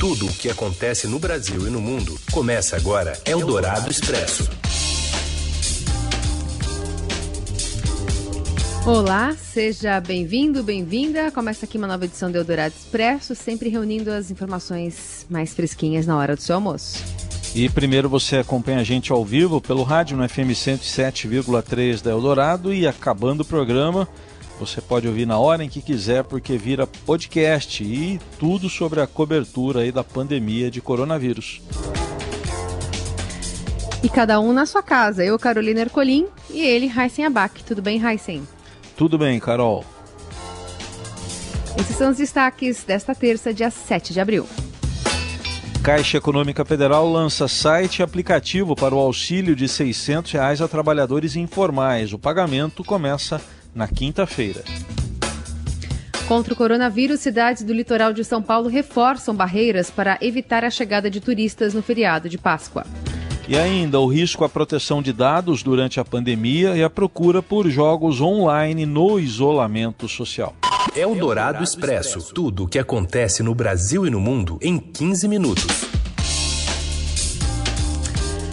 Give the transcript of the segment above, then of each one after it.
Tudo o que acontece no Brasil e no mundo começa agora. Eldorado Expresso. Olá, seja bem-vindo, bem-vinda. Começa aqui uma nova edição do Eldorado Expresso, sempre reunindo as informações mais fresquinhas na hora do seu almoço. E primeiro você acompanha a gente ao vivo pelo rádio no FM 107,3 da Eldorado e acabando o programa, você pode ouvir na hora em que quiser porque vira podcast e tudo sobre a cobertura aí da pandemia de coronavírus. E cada um na sua casa. Eu, Carolina Ercolim, e ele, Heisen Abac. Tudo bem, Heisen? Tudo bem, Carol. Esses são os destaques desta terça, dia 7 de abril. Caixa Econômica Federal lança site e aplicativo para o auxílio de 600 reais a trabalhadores informais. O pagamento começa na quinta-feira. Contra o coronavírus, cidades do litoral de São Paulo reforçam barreiras para evitar a chegada de turistas no feriado de Páscoa. E ainda o risco à proteção de dados durante a pandemia e a procura por jogos online no isolamento social. É o Dourado Expresso. Tudo o que acontece no Brasil e no mundo em 15 minutos.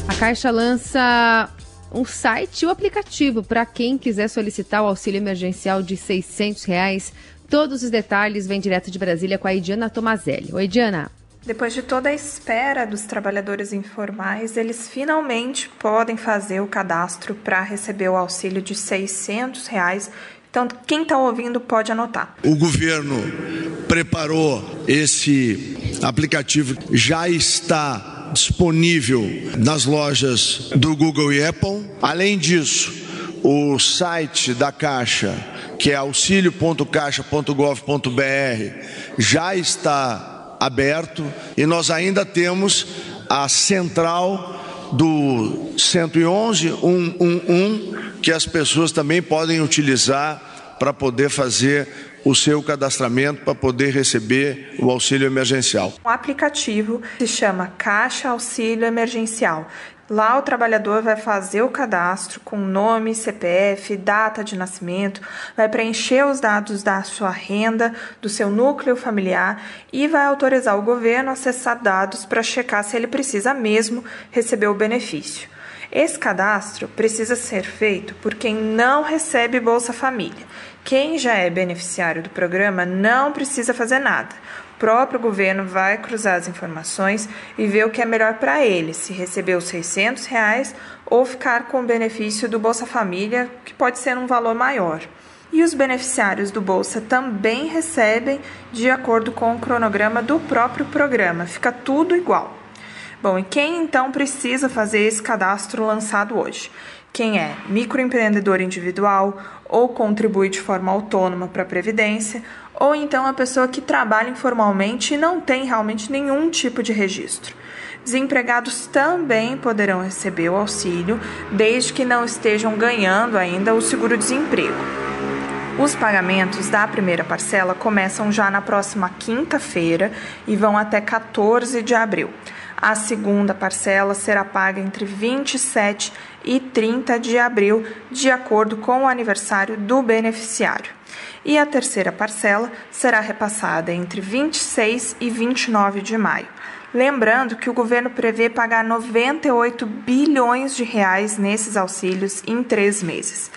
A Caixa lança um site e o um aplicativo para quem quiser solicitar o auxílio emergencial de 600 reais. Todos os detalhes vêm direto de Brasília com a Idiana Tomazelli. Oi, Diana. Depois de toda a espera dos trabalhadores informais, eles finalmente podem fazer o cadastro para receber o auxílio de 600 reais. Então, quem está ouvindo pode anotar. O governo preparou esse aplicativo, já está disponível nas lojas do Google e Apple. Além disso, o site da Caixa, que é auxilio.caixa.gov.br, já está aberto e nós ainda temos a central do 111 111 que as pessoas também podem utilizar para poder fazer o seu cadastramento para poder receber o auxílio emergencial. O aplicativo se chama Caixa Auxílio Emergencial. Lá o trabalhador vai fazer o cadastro com nome, CPF, data de nascimento, vai preencher os dados da sua renda, do seu núcleo familiar e vai autorizar o governo a acessar dados para checar se ele precisa mesmo receber o benefício. Esse cadastro precisa ser feito por quem não recebe Bolsa Família. Quem já é beneficiário do programa não precisa fazer nada. O próprio governo vai cruzar as informações e ver o que é melhor para ele, se receber os 600 reais ou ficar com o benefício do Bolsa Família, que pode ser um valor maior. E os beneficiários do Bolsa também recebem de acordo com o cronograma do próprio programa, fica tudo igual. Bom, e quem então precisa fazer esse cadastro lançado hoje? Quem é microempreendedor individual ou contribui de forma autônoma para a Previdência, ou então a pessoa que trabalha informalmente e não tem realmente nenhum tipo de registro. Desempregados também poderão receber o auxílio, desde que não estejam ganhando ainda o seguro-desemprego. Os pagamentos da primeira parcela começam já na próxima quinta-feira e vão até 14 de abril. A segunda parcela será paga entre 27 e 30 de abril, de acordo com o aniversário do beneficiário. E a terceira parcela será repassada entre 26 e 29 de maio. Lembrando que o governo prevê pagar 98 bilhões de reais nesses auxílios em três meses.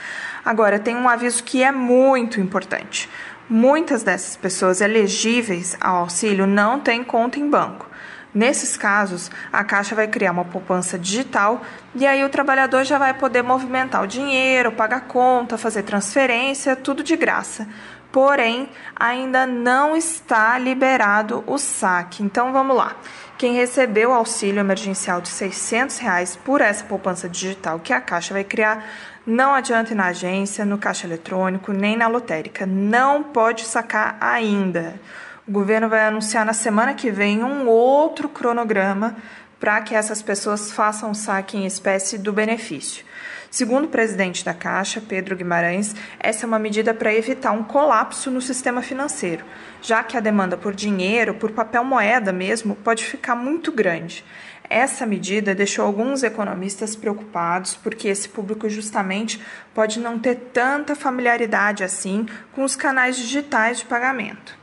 Agora, tem um aviso que é muito importante. Muitas dessas pessoas elegíveis ao auxílio não têm conta em banco. Nesses casos, a Caixa vai criar uma poupança digital e aí o trabalhador já vai poder movimentar o dinheiro, pagar conta, fazer transferência, tudo de graça. Porém, ainda não está liberado o saque. Então vamos lá. Quem recebeu o auxílio emergencial de 600 reais por essa poupança digital que a Caixa vai criar, não adianta ir na agência, no caixa eletrônico, nem na lotérica. Não pode sacar ainda. O governo vai anunciar na semana que vem um outro cronograma para que essas pessoas façam saque em espécie do benefício. Segundo o presidente da Caixa, Pedro Guimarães, essa é uma medida para evitar um colapso no sistema financeiro, já que a demanda por dinheiro, por papel moeda mesmo, pode ficar muito grande. Essa medida deixou alguns economistas preocupados, porque esse público justamente pode não ter tanta familiaridade assim com os canais digitais de pagamento.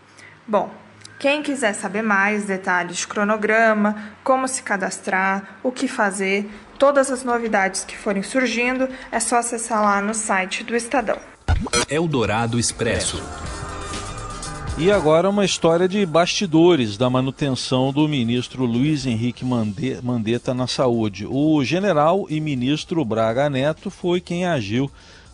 Bom, Quem quiser saber mais detalhes de cronograma, como se cadastrar, o que fazer, todas as novidades que forem surgindo, é só acessar lá no site do Estadão. Eldorado Expresso. E agora uma história de bastidores da manutenção do ministro Luiz Henrique Mandetta na saúde. O general e ministro Braga Neto foi quem agiu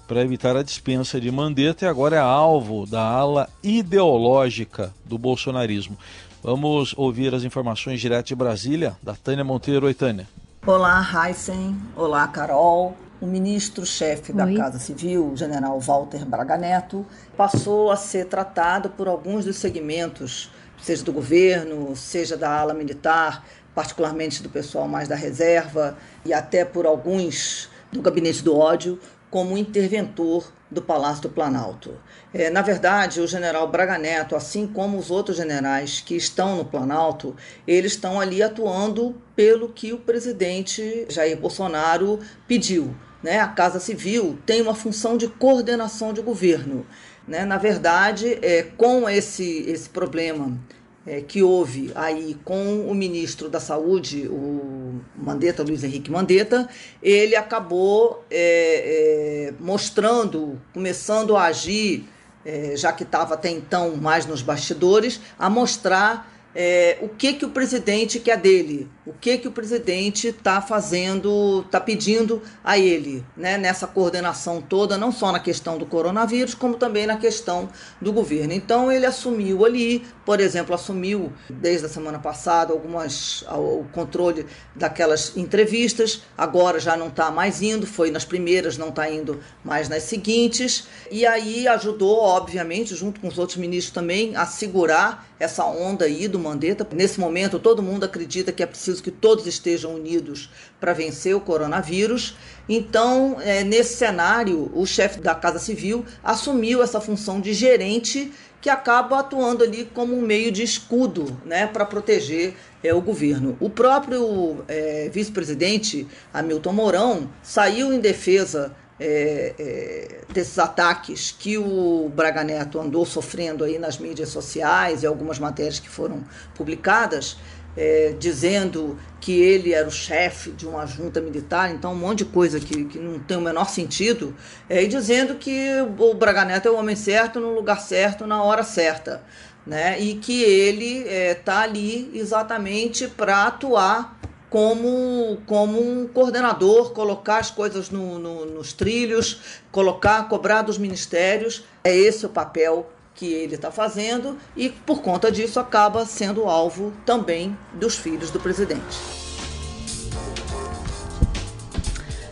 para evitar a dispensa de Mandetta e agora é alvo da ala ideológica do bolsonarismo. Vamos ouvir as informações direto de Brasília, da Tânia Monteiro. Oi, Tânia. Olá, Heisen. Olá, Carol. O ministro-chefe da Casa Civil, o general Walter Braga Neto, passou a ser tratado por alguns dos segmentos, seja do governo, seja da ala militar, particularmente do pessoal mais da reserva, e até por alguns do gabinete do ódio, como interventor do Palácio do Planalto. É, na verdade, o general Braga Neto, assim como os outros generais que estão no Planalto, eles estão ali atuando pelo que o presidente Jair Bolsonaro pediu. Né? A Casa Civil tem uma função de coordenação de governo. Né? Na verdade, é, com esse, esse problema é, que houve aí com o ministro da Saúde, o Mandetta, Luiz Henrique Mandetta, ele acabou é, é, mostrando, começando a agir, é, já que estava até então mais nos bastidores, a mostrar é, o que que o presidente quer dele, o que que o presidente está fazendo, está pedindo a ele, né, nessa coordenação toda, não só na questão do coronavírus, como também na questão do governo. Então ele assumiu ali, por exemplo, assumiu desde a semana passada algumas o controle daquelas entrevistas, agora já não está mais indo, foi nas primeiras, não está indo mais nas seguintes, e aí ajudou, obviamente, junto com os outros ministros também, a segurar essa onda aí do Mandetta. Nesse momento, todo mundo acredita que é preciso que todos estejam unidos para vencer o coronavírus. Então, é, nesse cenário, o chefe da Casa Civil assumiu essa função de gerente que acaba atuando ali como um meio de escudo né, para proteger é, o governo. O próprio é, vice-presidente Hamilton Mourão saiu em defesa é, é, desses ataques que o Braga Neto andou sofrendo aí nas mídias sociais e algumas matérias que foram publicadas, é, dizendo que ele era o chefe de uma junta militar, então um monte de coisa que, que não tem o menor sentido, é, e dizendo que o Braga Neto é o homem certo no lugar certo, na hora certa. Né? E que ele está é, ali exatamente para atuar como, como um coordenador, colocar as coisas no, no, nos trilhos, colocar, cobrar dos ministérios. É esse o papel que ele está fazendo e, por conta disso, acaba sendo alvo também dos filhos do presidente.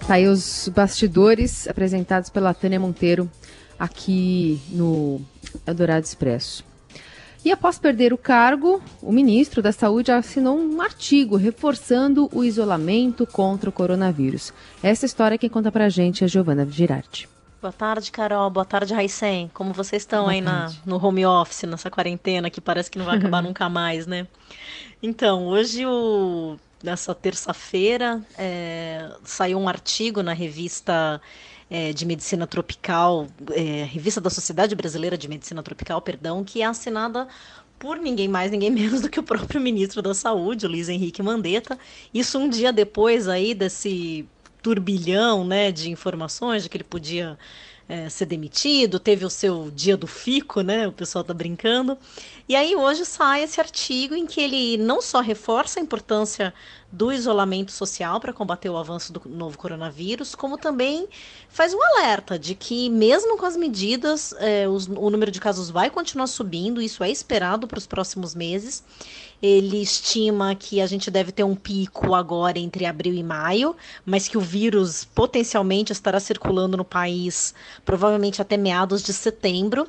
Tá aí os bastidores apresentados pela Tânia Monteiro aqui no Eldorado Expresso. E após perder o cargo, o ministro da Saúde assinou um artigo reforçando o isolamento contra o coronavírus. Essa história quem conta pra gente é Giovana Girardi. Boa tarde, Carol. Boa tarde, Raicen. Como vocês estão Boa aí na, no home office, nessa quarentena que parece que não vai acabar nunca mais, né? Então, hoje, o, nessa terça-feira, é, saiu um artigo na revista é, de Medicina Tropical, é, Revista da Sociedade Brasileira de Medicina Tropical, perdão, que é assinada por ninguém mais, ninguém menos do que o próprio ministro da Saúde, Luiz Henrique Mandetta. Isso um dia depois aí desse turbilhão, né, de informações de que ele podia é, ser demitido, teve o seu dia do fico, né? O pessoal tá brincando. E aí hoje sai esse artigo em que ele não só reforça a importância do isolamento social para combater o avanço do novo coronavírus, como também faz um alerta de que, mesmo com as medidas, é, os, o número de casos vai continuar subindo, isso é esperado para os próximos meses. Ele estima que a gente deve ter um pico agora entre abril e maio, mas que o vírus potencialmente estará circulando no país provavelmente até meados de setembro.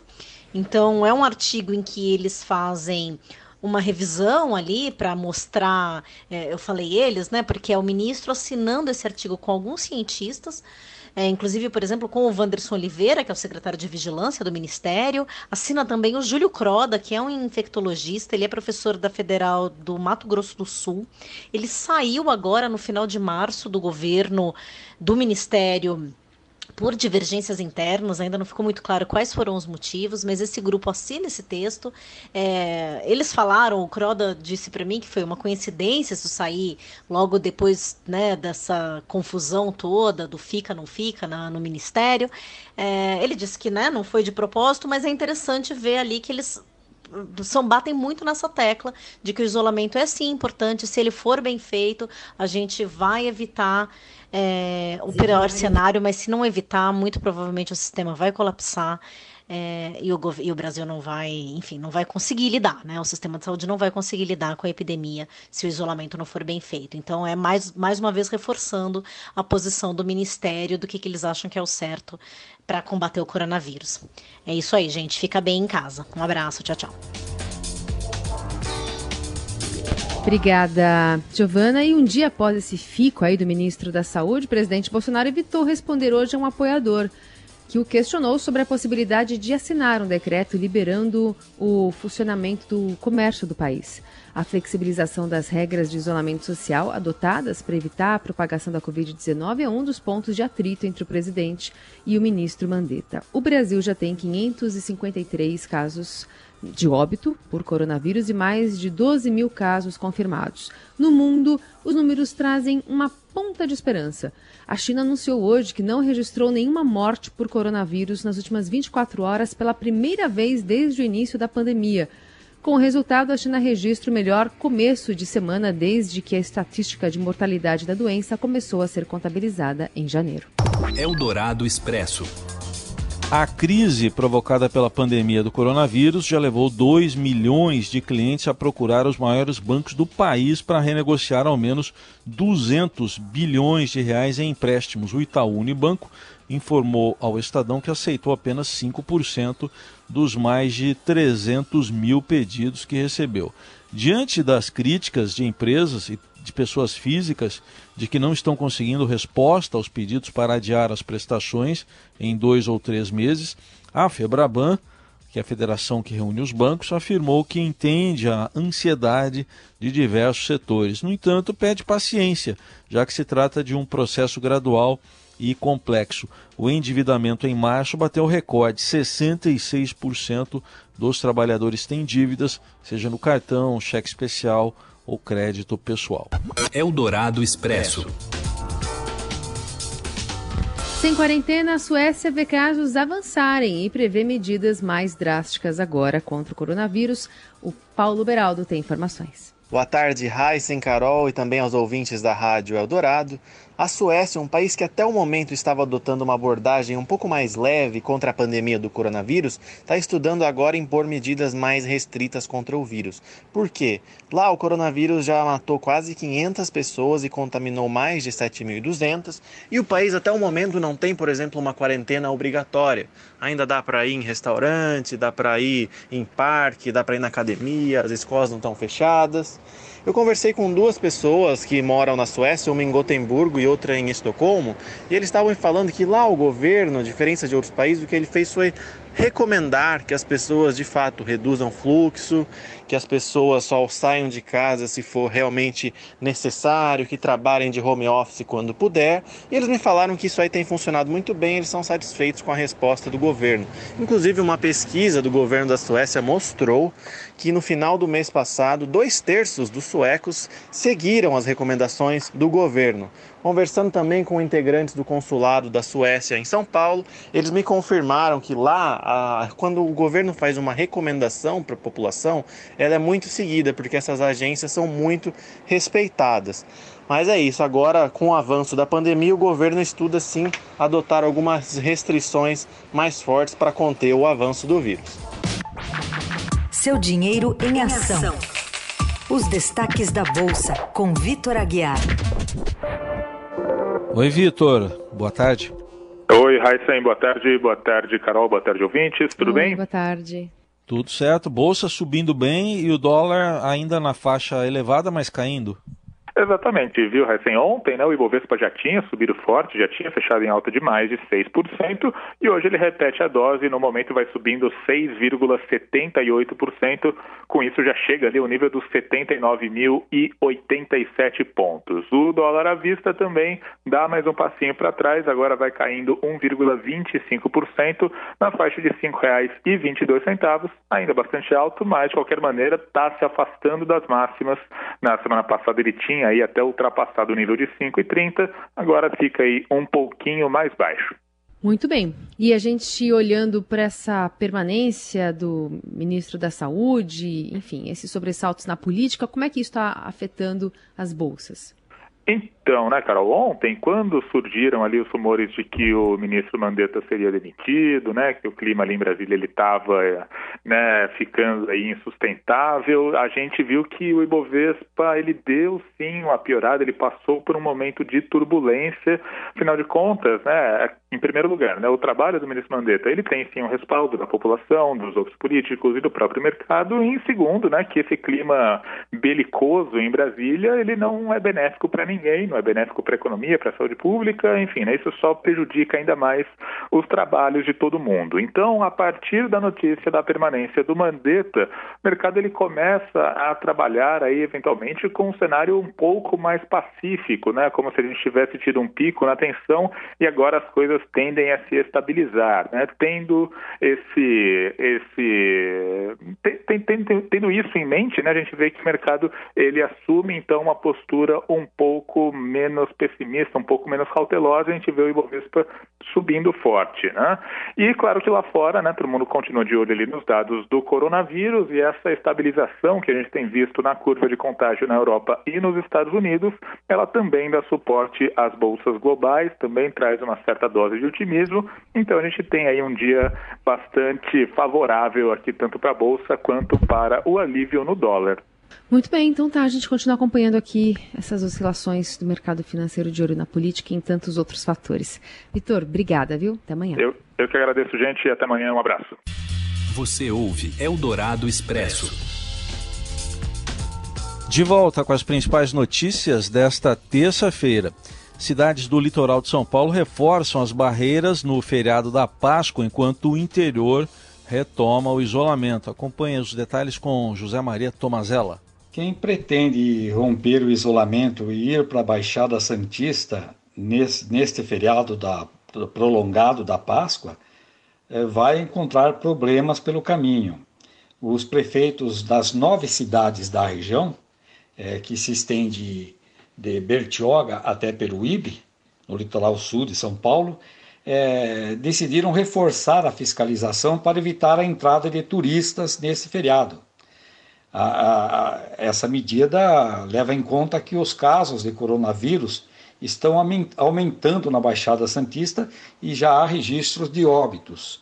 Então, é um artigo em que eles fazem uma revisão ali para mostrar, é, eu falei eles, né? Porque é o ministro assinando esse artigo com alguns cientistas. É, inclusive, por exemplo, com o Wanderson Oliveira, que é o secretário de Vigilância do Ministério, assina também o Júlio Croda, que é um infectologista, ele é professor da Federal do Mato Grosso do Sul. Ele saiu agora no final de março do governo do Ministério por divergências internas, ainda não ficou muito claro quais foram os motivos, mas esse grupo assina esse texto. É, eles falaram, o Croda disse para mim que foi uma coincidência isso sair logo depois né, dessa confusão toda do fica, não fica na, no Ministério. É, ele disse que né, não foi de propósito, mas é interessante ver ali que eles são batem muito nessa tecla de que o isolamento é sim importante, se ele for bem feito, a gente vai evitar é, o pior cenário, mas se não evitar, muito provavelmente o sistema vai colapsar. É, e, o, e, o, Brasil não vai, enfim, não vai conseguir lidar, né? O sistema de saúde não vai conseguir lidar com a epidemia se o isolamento não for bem feito. Então, é mais, mais uma vez reforçando a posição do Ministério do que, que eles acham que é o certo para combater o coronavírus. É isso aí, gente. Fica bem em casa. Um abraço, tchau, tchau. Obrigada, Giovana. E um dia após esse fico aí do ministro da Saúde, o presidente Bolsonaro evitou responder hoje a um apoiador que o questionou sobre a possibilidade de assinar um decreto liberando o funcionamento do comércio do país. A flexibilização das regras de isolamento social adotadas para evitar a propagação da Covid-19 é um dos pontos de atrito entre o presidente e o ministro Mandetta. O Brasil já tem 553 casos de óbito por coronavírus e mais de 12 mil casos confirmados. No mundo, os números trazem uma ponta de esperança. A China anunciou hoje que não registrou nenhuma morte por coronavírus nas últimas 24 horas pela primeira vez desde o início da pandemia. Com o resultado, a China registra o melhor começo de semana desde que a estatística de mortalidade da doença começou a ser contabilizada em janeiro. Eldorado Expresso. A crise provocada pela pandemia do coronavírus já levou 2 milhões de clientes a procurar os maiores bancos do país para renegociar ao menos 200 bilhões de reais em empréstimos. O Itaú Unibanco informou ao Estadão que aceitou apenas 5% dos mais de 300 mil pedidos que recebeu. Diante das críticas de empresas e de pessoas físicas de que não estão conseguindo resposta aos pedidos para adiar as prestações em dois ou três meses, a Febraban, que é a federação que reúne os bancos, afirmou que entende a ansiedade de diversos setores. No entanto, pede paciência, já que se trata de um processo gradual e complexo. O endividamento em março bateu recorde: 66% dos trabalhadores têm dívidas, seja no cartão, cheque especial ou crédito pessoal. Eldorado Expresso. Sem quarentena, a Suécia vê casos avançarem e prevê medidas mais drásticas agora contra o coronavírus. O Paulo Beraldo tem informações. Boa tarde, Raíssen, Carol e também aos ouvintes da Rádio Eldorado. A Suécia, um país que até o momento estava adotando uma abordagem um pouco mais leve contra a pandemia do coronavírus, está estudando agora impor medidas mais restritas contra o vírus. Por quê? Lá o coronavírus já matou quase 500 pessoas e contaminou mais de 7.200, e o país até o momento não tem, por exemplo, uma quarentena obrigatória. Ainda dá para ir em restaurante, dá para ir em parque, dá para ir na academia, as escolas não estão fechadas. Eu conversei com duas pessoas que moram na Suécia, uma em Gotemburgo e outra em Estocolmo, e eles estavam falando que lá o governo, a diferença de outros países, o que ele fez foi recomendar que as pessoas de fato reduzam fluxo, que as pessoas só saiam de casa se for realmente necessário, que trabalhem de home office quando puder. E eles me falaram que isso aí tem funcionado muito bem, eles são satisfeitos com a resposta do governo. Inclusive, uma pesquisa do governo da Suécia mostrou que no final do mês passado, dois terços dos suecos seguiram as recomendações do governo. Conversando também com integrantes do consulado da Suécia em São Paulo, eles me confirmaram que lá, a, quando o governo faz uma recomendação para a população, ela é muito seguida, porque essas agências são muito respeitadas. Mas é isso, agora com o avanço da pandemia, o governo estuda sim adotar algumas restrições mais fortes para conter o avanço do vírus. Seu dinheiro em ação. Os destaques da Bolsa, com Vitor Aguiar. Oi, Vitor. Boa tarde. Oi, Raíssen. Boa tarde. Boa tarde, Carol. Boa tarde, ouvintes. Tudo Oi, bem? Boa tarde. Tudo certo. Bolsa subindo bem e o dólar ainda na faixa elevada, mas caindo. Exatamente, viu, recém ontem, né, o Ibovespa já tinha subido forte, já tinha fechado em alta de mais de 6%, e hoje ele repete a dose e no momento vai subindo 6,78%, com isso já chega ali o nível dos 79.087 pontos. O dólar à vista também dá mais um passinho para trás, agora vai caindo 1,25% na faixa de R$ 5,22, ainda bastante alto, mas de qualquer maneira está se afastando das máximas. Na semana passada ele tinha aí até ultrapassado o nível de 5,30, agora fica aí um pouquinho mais baixo. Muito bem. E a gente olhando para essa permanência do ministro da Saúde, enfim, esses sobressaltos na política, como é que isso está afetando as bolsas? Então, né, Carol, ontem, quando surgiram ali os rumores de que o ministro Mandetta seria demitido, né, que o clima ali em Brasília ele estava, né, ficando aí insustentável, a gente viu que o Ibovespa ele deu sim uma piorada, ele passou por um momento de turbulência. Afinal de contas, né, em primeiro lugar, né, o trabalho do ministro Mandetta ele tem sim um respaldo da população, dos outros políticos e do próprio mercado. E em segundo, né, que esse clima belicoso em Brasília ele não é benéfico para ninguém, não é benéfico para a economia, para a saúde pública, enfim, né, isso só prejudica ainda mais os trabalhos de todo mundo. Então, a partir da notícia da permanência do Mandetta, o mercado ele começa a trabalhar aí eventualmente com um cenário um pouco mais pacífico, né, como se a gente tivesse tido um pico na tensão e agora as coisas tendem a se estabilizar, né, tendo esse esse tem, tendo isso em mente, né, a gente vê que o mercado ele assume então uma postura um pouco menos pessimista, um pouco menos cautelosa, a gente vê o Ibovespa subindo forte, né? E claro que lá fora, né, todo mundo continua de olho ali nos dados do coronavírus e essa estabilização que a gente tem visto na curva de contágio na Europa e nos Estados Unidos, ela também dá suporte às bolsas globais, também traz uma certa dose de otimismo. Então a gente tem aí um dia bastante favorável aqui tanto para a bolsa quanto para o alívio no dólar. Muito bem, então tá, a gente continua acompanhando aqui essas oscilações do mercado financeiro de olho na política e em tantos outros fatores. Vitor, obrigada, viu? Até amanhã. Eu, eu que agradeço, gente, e até amanhã. Um abraço. Você ouve Eldorado Expresso. De volta com as principais notícias desta terça-feira. Cidades do litoral de São Paulo reforçam as barreiras no feriado da Páscoa, enquanto o interior retoma o isolamento. Acompanhe os detalhes com José Maria Tomazella. Quem pretende romper o isolamento e ir para a Baixada Santista nesse, neste feriado da, prolongado da Páscoa é, vai encontrar problemas pelo caminho. Os prefeitos das nove cidades da região, é, que se estende de Bertioga até Peruíbe, no litoral sul de São Paulo, é, decidiram reforçar a fiscalização para evitar a entrada de turistas nesse feriado. A, a, essa medida leva em conta que os casos de coronavírus estão aumentando na Baixada Santista e já há registros de óbitos.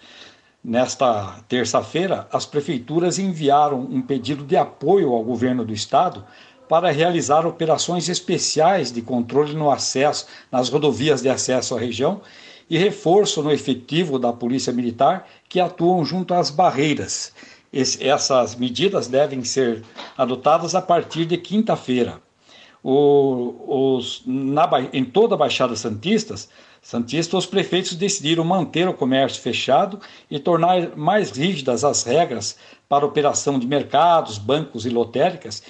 Nesta terça-feira, as prefeituras enviaram um pedido de apoio ao governo do estado para realizar operações especiais de controle no acesso nas rodovias de acesso à região e reforço no efetivo da Polícia Militar que atuam junto às barreiras. Essas medidas devem ser adotadas a partir de quinta-feira. Em toda a Baixada Santistas, Santista, os prefeitos decidiram manter o comércio fechado e tornar mais rígidas as regras para operação de mercados, bancos e lotéricas,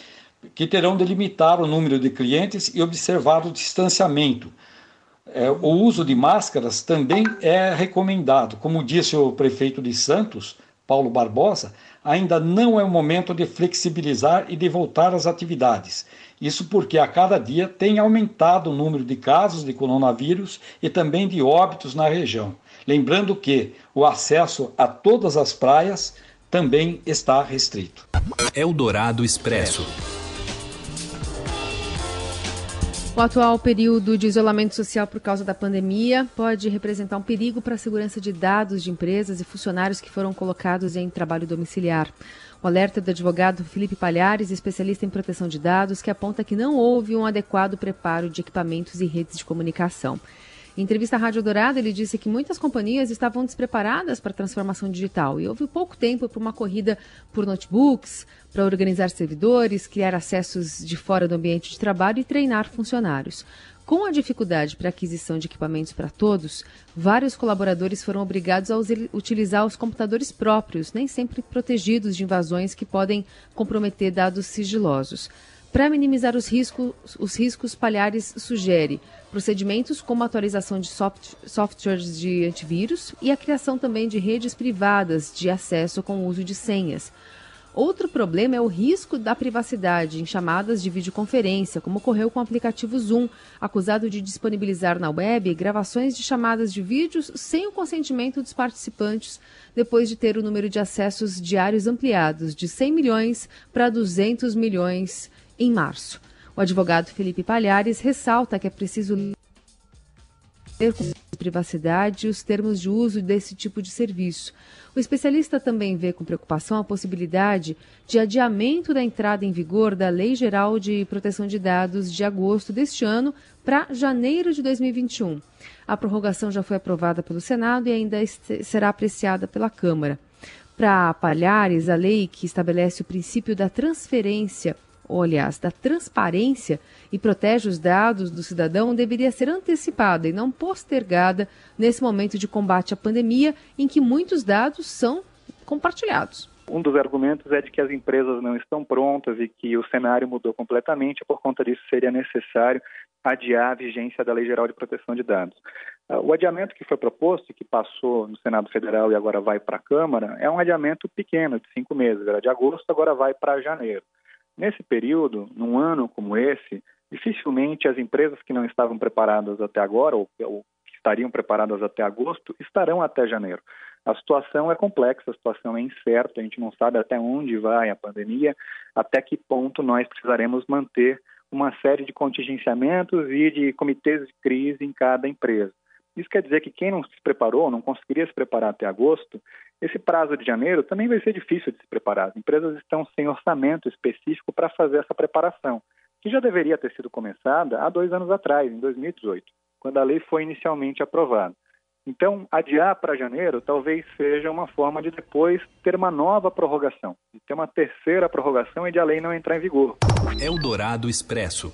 que terão de limitar o número de clientes e observar o distanciamento, é, o uso de máscaras também é recomendado. Como disse o prefeito de Santos, Paulo Barbosa, ainda não é o momento de flexibilizar e de voltar às atividades. Isso porque a cada dia tem aumentado o número de casos de coronavírus e também de óbitos na região. Lembrando que o acesso a todas as praias também está restrito. Eldorado Expresso. O atual período de isolamento social por causa da pandemia pode representar um perigo para a segurança de dados de empresas e funcionários que foram colocados em trabalho domiciliar. O alerta do advogado Felipe Palhares, especialista em proteção de dados, que aponta que não houve um adequado preparo de equipamentos e redes de comunicação. Em entrevista à Rádio Dourado, ele disse que muitas companhias estavam despreparadas para a transformação digital e houve pouco tempo para uma corrida por notebooks, para organizar servidores, criar acessos de fora do ambiente de trabalho e treinar funcionários. Com a dificuldade para aquisição de equipamentos para todos, vários colaboradores foram obrigados a utilizar os computadores próprios, nem sempre protegidos de invasões que podem comprometer dados sigilosos. Para minimizar os riscos, os riscos, Palhares sugere procedimentos como atualização de soft, softwares de antivírus e a criação também de redes privadas de acesso com o uso de senhas. Outro problema é o risco da privacidade em chamadas de videoconferência, como ocorreu com o aplicativo Zoom, acusado de disponibilizar na web gravações de chamadas de vídeos sem o consentimento dos participantes, depois de ter o número de acessos diários ampliados de 100 milhões para 200 milhões em março. O advogado Felipe Palhares ressalta que é preciso ler com privacidade os termos de uso desse tipo de serviço. O especialista também vê com preocupação a possibilidade de adiamento da entrada em vigor da Lei Geral de Proteção de Dados de agosto deste ano para janeiro de 2021. A prorrogação já foi aprovada pelo Senado e ainda será apreciada pela Câmara. Para Palhares, a lei que estabelece o princípio da transferência ou aliás, da transparência e protege os dados do cidadão deveria ser antecipada e não postergada nesse momento de combate à pandemia em que muitos dados são compartilhados. Um dos argumentos é de que as empresas não estão prontas e que o cenário mudou completamente, e por conta disso seria necessário adiar a vigência da Lei Geral de Proteção de Dados. Ah, o adiamento que foi proposto, que passou no Senado Federal e agora vai para a Câmara, é um adiamento pequeno, de cinco meses. Era de agosto, agora vai para janeiro. Nesse período, num ano como esse, dificilmente as empresas que não estavam preparadas até agora, ou, ou que estariam preparadas até agosto, estarão até janeiro. A situação é complexa, a situação é incerta, a gente não sabe até onde vai a pandemia, até que ponto nós precisaremos manter uma série de contingenciamentos e de comitês de crise em cada empresa. Isso quer dizer que quem não se preparou, não conseguiria se preparar até agosto, esse prazo de janeiro também vai ser difícil de se preparar. As empresas estão sem orçamento específico para fazer essa preparação, que já deveria ter sido começada há dois anos atrás, em 2018, quando a lei foi inicialmente aprovada. Então, adiar para janeiro talvez seja uma forma de depois ter uma nova prorrogação, de ter uma terceira prorrogação e de a lei não entrar em vigor. Eldorado Expresso.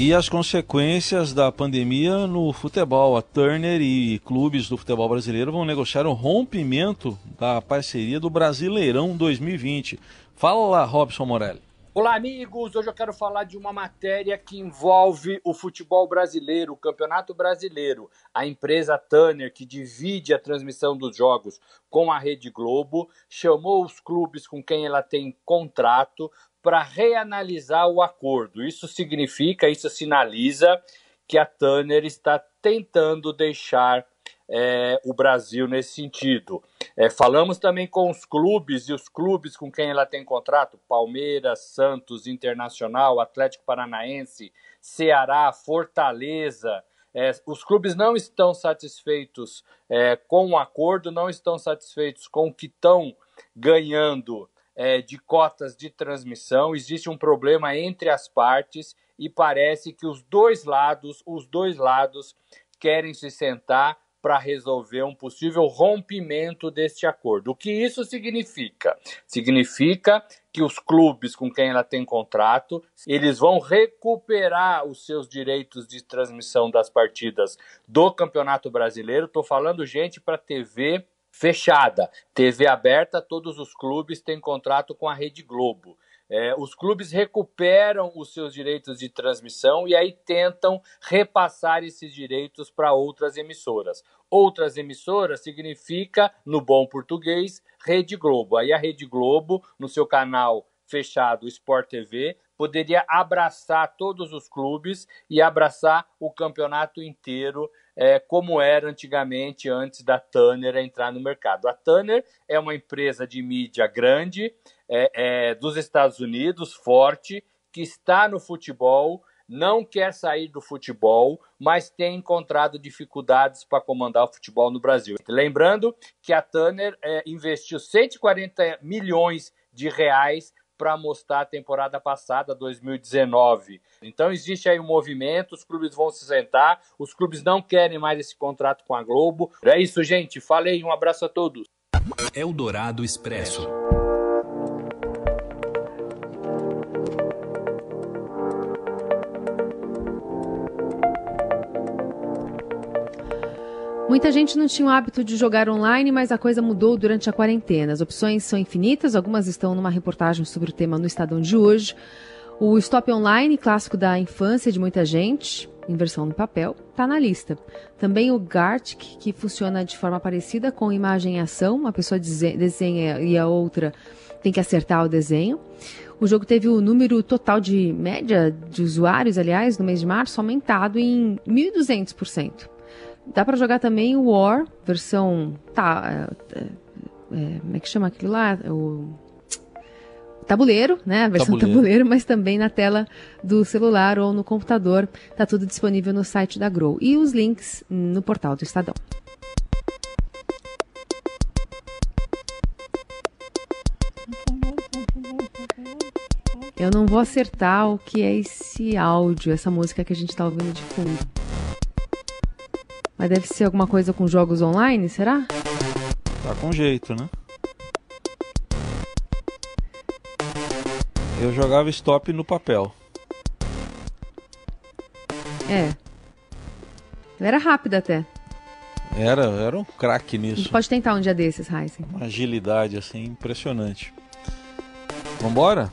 E as consequências da pandemia no futebol. A Turner e clubes do futebol brasileiro vão negociar o rompimento da parceria do Brasileirão 2020. Fala lá, Robson Morelli. Olá, amigos! Hoje eu quero falar de uma matéria que envolve o futebol brasileiro, o Campeonato Brasileiro. A empresa Tanner, que divide a transmissão dos jogos com a Rede Globo, chamou os clubes com quem ela tem contrato para reanalisar o acordo. Isso significa, isso sinaliza que a Tanner está tentando deixar é, o Brasil nesse sentido. É, falamos também com os clubes e os clubes com quem ela tem contrato: Palmeiras, Santos, Internacional, Atlético Paranaense, Ceará, Fortaleza. É, os clubes não estão satisfeitos é, com o acordo, não estão satisfeitos com o que estão ganhando é, de cotas de transmissão, existe um problema entre as partes e parece que os dois lados, os dois lados querem se sentar para resolver um possível rompimento deste acordo. O que isso significa? Significa que os clubes com quem ela tem contrato, eles vão recuperar os seus direitos de transmissão das partidas do Campeonato Brasileiro. Estou falando gente para TV fechada. TV aberta, todos os clubes têm contrato com a Rede Globo. É, os clubes recuperam os seus direitos de transmissão e aí tentam repassar esses direitos para outras emissoras. Outras emissoras significa, no bom português, Rede Globo. Aí a Rede Globo, no seu canal fechado Sport TV, poderia abraçar todos os clubes e abraçar o campeonato inteiro é, como era antigamente, antes da Tanner entrar no mercado. A Tanner é uma empresa de mídia grande é, é, dos Estados Unidos, forte, que está no futebol, não quer sair do futebol, mas tem encontrado dificuldades para comandar o futebol no Brasil. Lembrando que a Tanner é, investiu 140 milhões de reais para mostrar a temporada passada, 2019. Então existe aí um movimento, os clubes vão se sentar, os clubes não querem mais esse contrato com a Globo. É isso, gente. Falei, um abraço a todos. Eldorado Expresso. Muita gente não tinha o hábito de jogar online, mas a coisa mudou durante a quarentena. As opções são infinitas, algumas estão numa reportagem sobre o tema no Estadão de hoje. O Stop Online, clássico da infância de muita gente, em versão no papel, está na lista. Também o Gartic, que funciona de forma parecida com imagem e ação, uma pessoa desenha e a outra tem que acertar o desenho. O jogo teve o número total de média de usuários, aliás, no mês de março, aumentado em 1.200%. Dá para jogar também o War, versão. Tá. É, é, como é que chama aquilo lá? O tabuleiro, né? A versão tabuleiro. tabuleiro. mas também na tela do celular ou no computador. Tá tudo disponível no site da Grow. E os links no portal do Estadão. Eu não vou acertar o que é esse áudio, essa música que a gente está ouvindo de fundo. Mas deve ser alguma coisa com jogos online, será? Tá com jeito, né? Eu jogava stop no papel. É. Era rápido até. Era, era um craque nisso. A gente pode tentar um dia desses, Heisen. Uma agilidade assim impressionante. Vambora?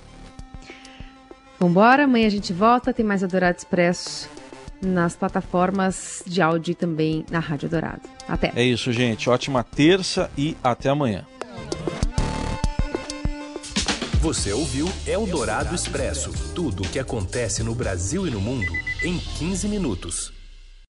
Vambora, amanhã a gente volta, tem mais Adorado Expresso nas plataformas de áudio e também na Rádio Dourado. Até. É isso, gente. Ótima terça e até amanhã. Você ouviu Eldorado Expresso tudo o que acontece no Brasil e no mundo em 15 minutos.